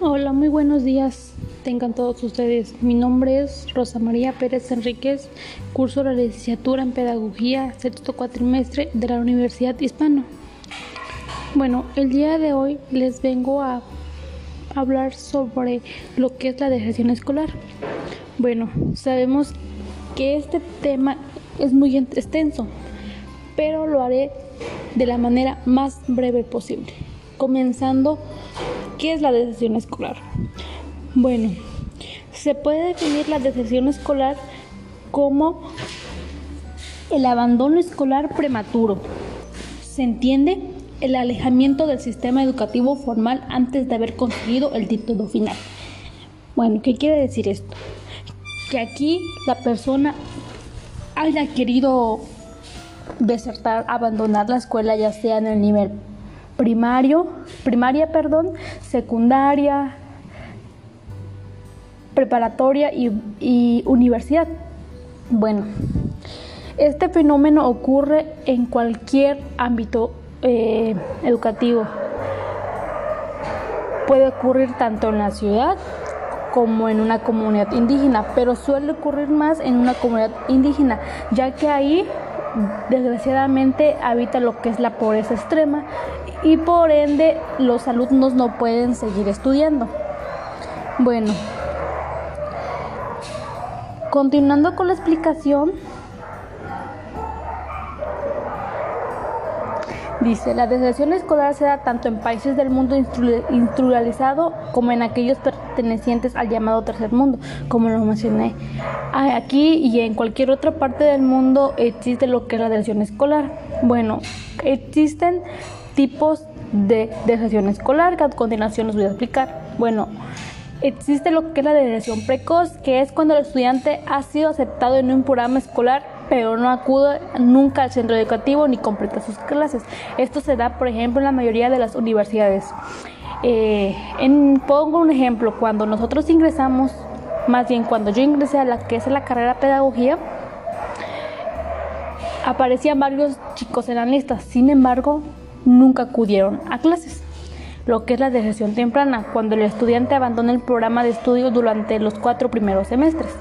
Hola, muy buenos días. Tengan todos ustedes. Mi nombre es Rosa María Pérez Enríquez, curso la licenciatura en Pedagogía, sexto cuatrimestre de la Universidad Hispano. Bueno, el día de hoy les vengo a hablar sobre lo que es la deserción escolar. Bueno, sabemos que este tema es muy extenso, pero lo haré de la manera más breve posible, comenzando ¿Qué es la deserción escolar? Bueno, se puede definir la deserción escolar como el abandono escolar prematuro. ¿Se entiende? El alejamiento del sistema educativo formal antes de haber conseguido el título final. Bueno, ¿qué quiere decir esto? Que aquí la persona haya querido desertar, abandonar la escuela, ya sea en el nivel primario, primaria, perdón, secundaria, preparatoria y, universidad. Bueno, este fenómeno ocurre en cualquier ámbito eh, educativo. Puede ocurrir tanto en la ciudad como en una comunidad indígena, pero suele ocurrir más en una comunidad indígena, ya que ahí desgraciadamente habita lo que es la pobreza extrema y por ende los alumnos no pueden seguir estudiando. Bueno, continuando con la explicación, Dice, la deserción escolar se da tanto en países del mundo industrializado como en aquellos pertenecientes al llamado tercer mundo, como lo mencioné. Aquí y en cualquier otra parte del mundo existe lo que es la deserción escolar. Bueno, existen tipos de deserción escolar que a continuación les voy a explicar. Bueno, existe lo que es la deserción precoz, que es cuando el estudiante ha sido aceptado en un programa escolar pero no acude nunca al centro educativo ni completa sus clases. Esto se da, por ejemplo, en la mayoría de las universidades. Eh, pongo un ejemplo, cuando nosotros ingresamos, más bien cuando yo ingresé a la que es la carrera pedagogía, aparecían varios chicos en la lista, sin embargo, nunca acudieron a clases. Lo que es la deserción temprana, cuando el estudiante abandona el programa de estudio durante los cuatro primeros semestres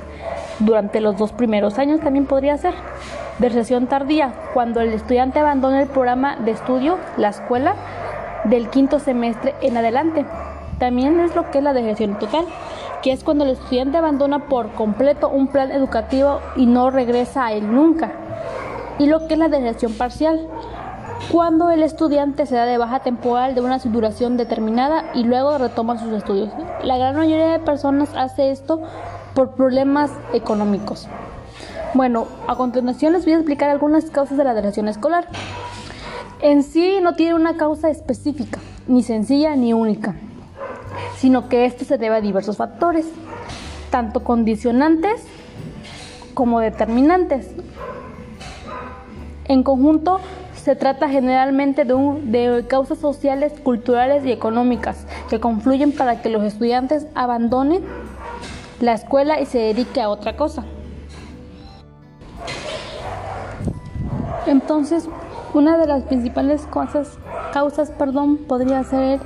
durante los dos primeros años también podría ser. Deserción tardía, cuando el estudiante abandona el programa de estudio, la escuela, del quinto semestre en adelante. También es lo que es la deserción total, que es cuando el estudiante abandona por completo un plan educativo y no regresa a él nunca. Y lo que es la deserción parcial, cuando el estudiante se da de baja temporal de una duración determinada y luego retoma sus estudios. La gran mayoría de personas hace esto por problemas económicos. Bueno, a continuación les voy a explicar algunas causas de la deserción escolar. En sí no tiene una causa específica, ni sencilla ni única, sino que esto se debe a diversos factores, tanto condicionantes como determinantes. En conjunto, se trata generalmente de, de, causas sociales, culturales y económicas que confluyen para que los estudiantes abandonen la escuela y se dedique a otra cosa. Entonces, una de las principales causas perdón, podría ser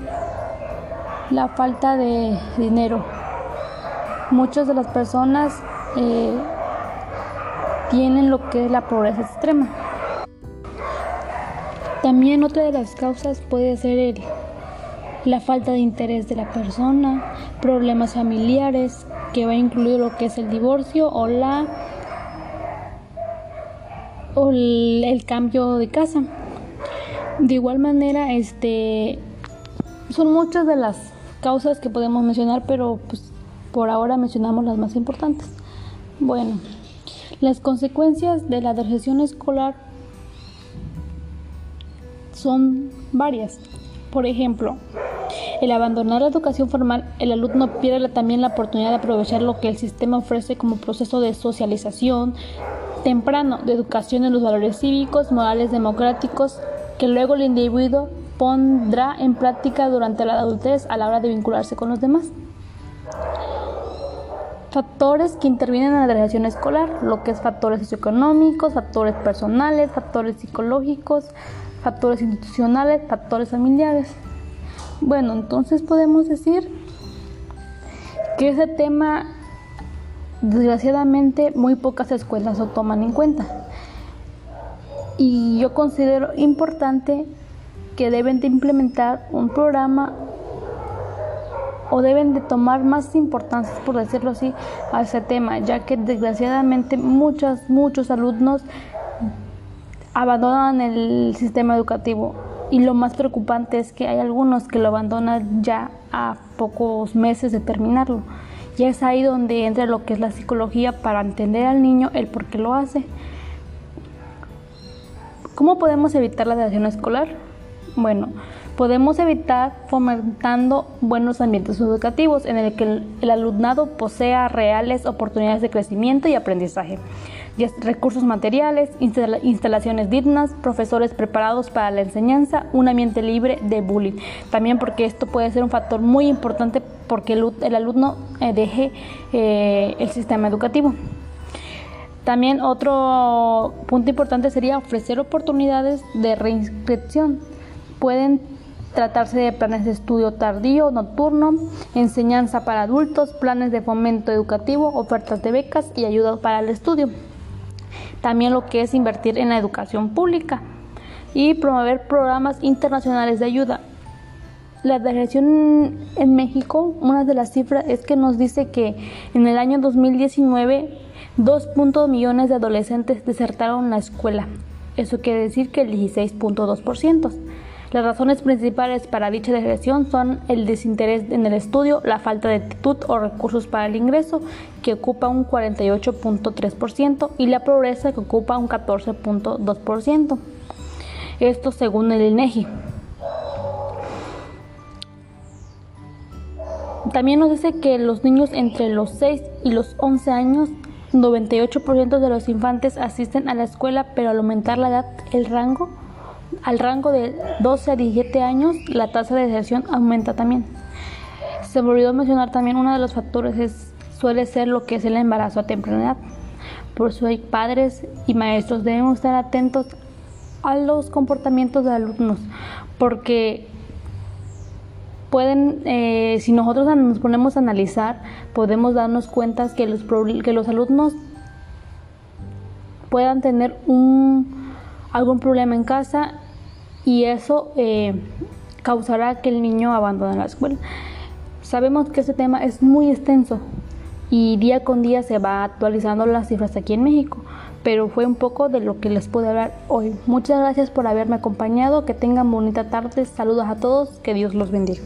la falta de dinero. Muchas de las personas eh, tienen lo que es la pobreza extrema. También otra de las causas puede ser el, la falta de interés de la persona, problemas familiares, que va a incluir lo que es el divorcio o la o el, cambio de casa. De igual manera, este son muchas de las causas que podemos mencionar, pero pues por ahora mencionamos las más importantes. Bueno, las consecuencias de la deserción escolar son varias. Por ejemplo, el abandonar la educación formal, el alumno pierde también la oportunidad de aprovechar lo que el sistema ofrece como proceso de socialización temprano, de educación en los valores cívicos, morales democráticos, que luego el individuo pondrá en práctica durante la adultez a la hora de vincularse con los demás. Factores que intervienen en la relación escolar, lo que es factores socioeconómicos, factores personales, factores psicológicos, factores institucionales, factores familiares. Bueno, entonces podemos decir que ese tema desgraciadamente muy pocas escuelas lo toman en cuenta. Y yo considero importante que deben de implementar un programa o deben de tomar más importancia, por decirlo así, a ese tema, ya que desgraciadamente muchos, muchos alumnos abandonan el sistema educativo y lo más preocupante es que hay algunos que lo abandonan ya a pocos meses de terminarlo. Y es ahí donde entra lo que es la psicología para entender al niño el por qué lo hace. ¿Cómo podemos evitar la deserción escolar? Bueno, podemos evitar fomentando buenos ambientes educativos en el que el, alumnado posea reales oportunidades de crecimiento y aprendizaje, recursos materiales, instalaciones dignas, profesores preparados para la enseñanza, un ambiente libre de bullying. También porque esto puede ser un factor muy importante porque el, alumno eh, deje eh, el sistema educativo. También otro punto importante sería ofrecer oportunidades de reinscripción. Pueden tratarse de planes de estudio tardío, nocturno, enseñanza para adultos, planes de fomento educativo, ofertas de becas y ayuda para el estudio. También lo que es invertir en la educación pública y promover programas internacionales de ayuda. La deserción en México, una de las cifras es que nos dice que en el año 2019 2.2 millones de adolescentes desertaron la escuela. Eso quiere decir que el 16.2%. Las razones principales para dicha deserción son el desinterés en el estudio, la falta de actitud o recursos para el ingreso, que ocupa un 48.3%, y la pobreza, que ocupa un 14.2%. Esto según el INEGI. También nos dice que los niños entre los 6 y los 11 años 98% de los infantes asisten a la escuela, pero al aumentar la edad, el rango al rango de 12 a 17 años, la tasa de deserción aumenta también. Se me olvidó mencionar también uno de los factores es, suele ser lo que es el embarazo a temprana edad. Por eso hay padres y maestros debemos estar atentos a los comportamientos de alumnos, porque pueden, eh, si nosotros nos ponemos a analizar, podemos darnos cuenta que los, que los alumnos puedan tener un, algún problema en casa y eso eh, causará que el niño abandone la escuela. Sabemos que este tema es muy extenso y día con día se va actualizando las cifras aquí en México, pero fue un poco de lo que les pude hablar hoy. Muchas gracias por haberme acompañado, que tengan bonita tarde, saludos a todos, que Dios los bendiga.